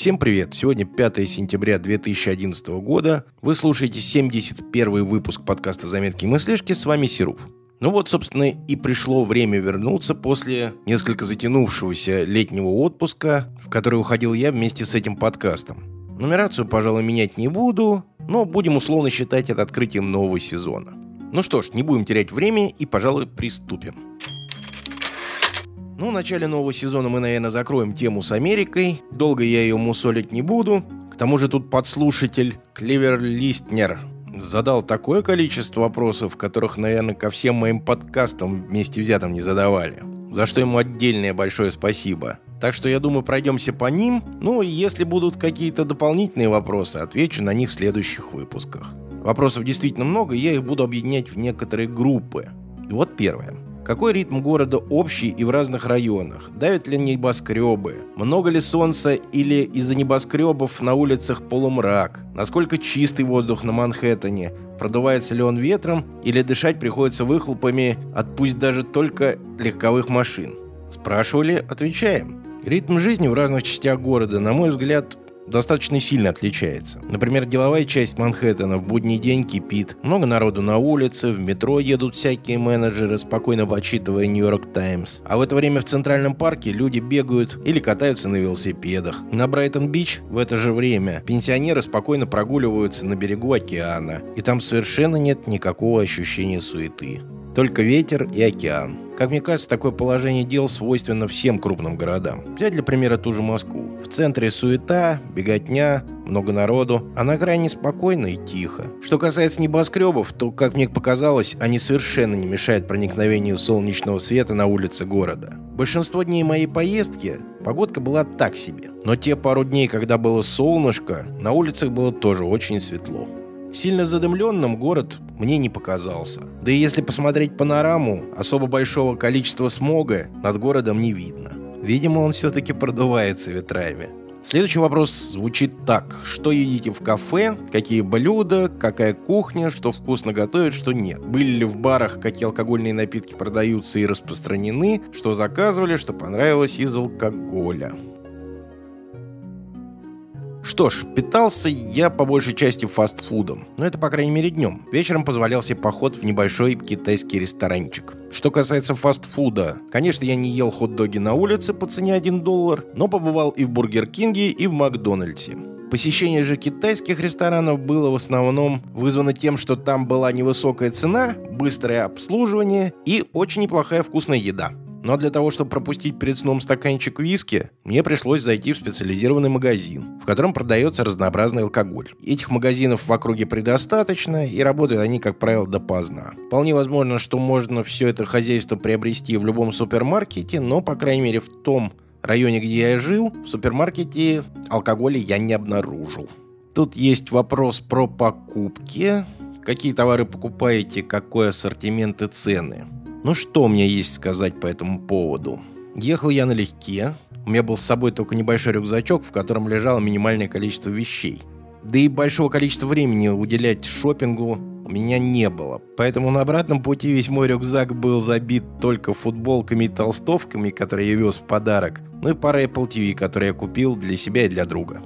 Всем привет! Сегодня 5 сентября 2011 года. Вы слушаете 71 выпуск подкаста «Заметки и мыслишки». С вами Серов. Ну вот, собственно, и пришло время вернуться после несколько затянувшегося летнего отпуска, в который уходил я вместе с этим подкастом. Нумерацию, пожалуй, менять не буду, но будем условно считать это открытием нового сезона. Ну что ж, не будем терять время и, пожалуй, приступим. Ну, в начале нового сезона мы, наверное, закроем тему с Америкой. Долго я ее мусолить не буду. К тому же тут подслушатель Кливер Листнер задал такое количество вопросов, которых, наверное, ко всем моим подкастам вместе взятым не задавали. За что ему отдельное большое спасибо. Так что, я думаю, пройдемся по ним. Ну, и если будут какие-то дополнительные вопросы, отвечу на них в следующих выпусках. Вопросов действительно много, я их буду объединять в некоторые группы. Вот первое. Какой ритм города общий и в разных районах? Давят ли небоскребы? Много ли солнца или из-за небоскребов на улицах полумрак? Насколько чистый воздух на Манхэттене? Продувается ли он ветром или дышать приходится выхлопами от пусть даже только легковых машин? Спрашивали, отвечаем. Ритм жизни в разных частях города, на мой взгляд, достаточно сильно отличается. Например, деловая часть Манхэттена в будний день кипит. Много народу на улице, в метро едут всякие менеджеры, спокойно почитывая Нью-Йорк Таймс. А в это время в Центральном парке люди бегают или катаются на велосипедах. На Брайтон-Бич в это же время пенсионеры спокойно прогуливаются на берегу океана. И там совершенно нет никакого ощущения суеты. Только ветер и океан. Как мне кажется, такое положение дел свойственно всем крупным городам. Взять для примера ту же Москву. В центре суета, беготня, много народу, а на окраине спокойно и тихо. Что касается небоскребов, то, как мне показалось, они совершенно не мешают проникновению солнечного света на улицы города. Большинство дней моей поездки погодка была так себе. Но те пару дней, когда было солнышко, на улицах было тоже очень светло. Сильно задымленным город мне не показался. Да и если посмотреть панораму, особо большого количества смога над городом не видно. Видимо, он все-таки продувается ветрами. Следующий вопрос звучит так. Что едите в кафе? Какие блюда? Какая кухня? Что вкусно готовят, что нет? Были ли в барах, какие алкогольные напитки продаются и распространены? Что заказывали, что понравилось из алкоголя? Что ж, питался я по большей части фастфудом. Но это, по крайней мере, днем. Вечером позволял себе поход в небольшой китайский ресторанчик. Что касается фастфуда, конечно, я не ел хот-доги на улице по цене 1 доллар, но побывал и в Бургер Кинге, и в Макдональдсе. Посещение же китайских ресторанов было в основном вызвано тем, что там была невысокая цена, быстрое обслуживание и очень неплохая вкусная еда. Но для того, чтобы пропустить перед сном стаканчик виски, мне пришлось зайти в специализированный магазин, в котором продается разнообразный алкоголь. Этих магазинов в округе предостаточно, и работают они, как правило, допоздна. Вполне возможно, что можно все это хозяйство приобрести в любом супермаркете, но, по крайней мере, в том районе, где я жил, в супермаркете алкоголя я не обнаружил. Тут есть вопрос про покупки. Какие товары покупаете, какой ассортимент и цены. Ну что меня есть сказать по этому поводу? Ехал я налегке. У меня был с собой только небольшой рюкзачок, в котором лежало минимальное количество вещей. Да и большого количества времени уделять шопингу у меня не было. Поэтому на обратном пути весь мой рюкзак был забит только футболками и толстовками, которые я вез в подарок, ну и парой Apple TV, которые я купил для себя и для друга.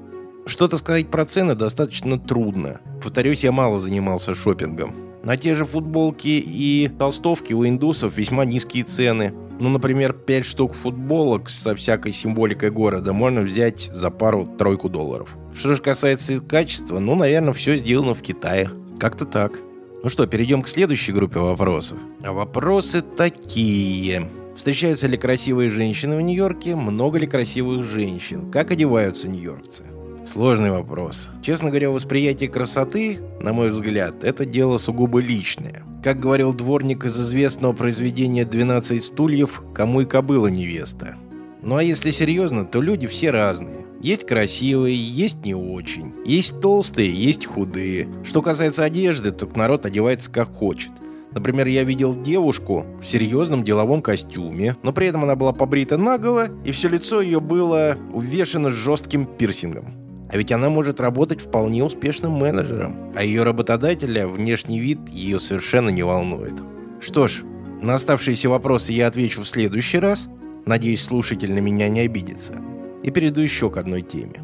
Что-то сказать про цены достаточно трудно. Повторюсь, я мало занимался шопингом. На те же футболки и толстовки у индусов весьма низкие цены. Ну, например, 5 штук футболок со всякой символикой города можно взять за пару-тройку долларов. Что же касается качества, ну, наверное, все сделано в Китае. Как-то так. Ну что, перейдем к следующей группе вопросов. А вопросы такие. Встречаются ли красивые женщины в Нью-Йорке? Много ли красивых женщин? Как одеваются нью-йоркцы? Сложный вопрос. Честно говоря, восприятие красоты, на мой взгляд, это дело сугубо личное. Как говорил дворник из известного произведения «12 стульев», кому и кобыла невеста. Ну а если серьезно, то люди все разные. Есть красивые, есть не очень. Есть толстые, есть худые. Что касается одежды, то народ одевается как хочет. Например, я видел девушку в серьезном деловом костюме, но при этом она была побрита наголо, и все лицо ее было увешано жестким пирсингом. А ведь она может работать вполне успешным менеджером, а ее работодателя внешний вид ее совершенно не волнует. Что ж, на оставшиеся вопросы я отвечу в следующий раз. Надеюсь, слушатель на меня не обидится. И перейду еще к одной теме.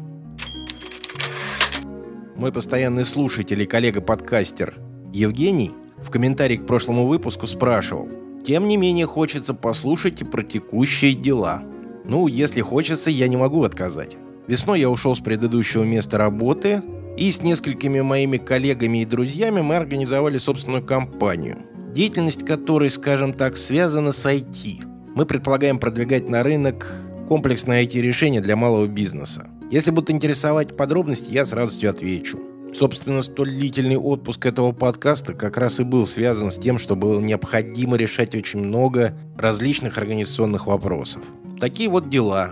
мой постоянный слушатель и коллега-подкастер Евгений в комментарии к прошлому выпуску спрашивал. Тем не менее, хочется послушать и про текущие дела. Ну, если хочется, я не могу отказать. Весной я ушел с предыдущего места работы, и с несколькими моими коллегами и друзьями мы организовали собственную компанию, деятельность которой, скажем так, связана с IT. Мы предполагаем продвигать на рынок комплексное IT-решение для малого бизнеса. Если будут интересовать подробности, я с радостью отвечу. Собственно, столь длительный отпуск этого подкаста как раз и был связан с тем, что было необходимо решать очень много различных организационных вопросов. Такие вот дела.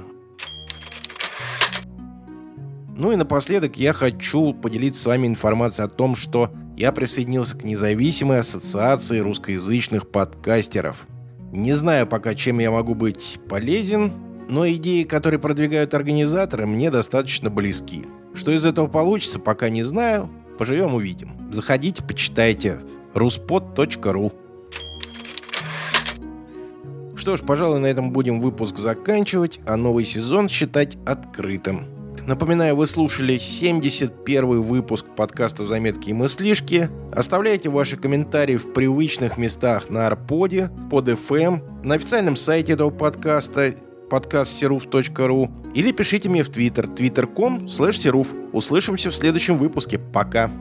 Ну и напоследок я хочу поделиться с вами информацией о том, что я присоединился к независимой ассоциации русскоязычных подкастеров. Не знаю пока, чем я могу быть полезен, но идеи, которые продвигают организаторы, мне достаточно близки. Что из этого получится, пока не знаю. Поживем увидим. Заходите, почитайте ruspod.ru Что ж, пожалуй, на этом будем выпуск заканчивать, а новый сезон считать открытым. Напоминаю, вы слушали 71 выпуск подкаста «Заметки и мыслишки». Оставляйте ваши комментарии в привычных местах на Арподе, под FM, на официальном сайте этого подкаста подкастсеруф.ру или пишите мне в Твиттер, twitter.com slash Услышимся в следующем выпуске. Пока!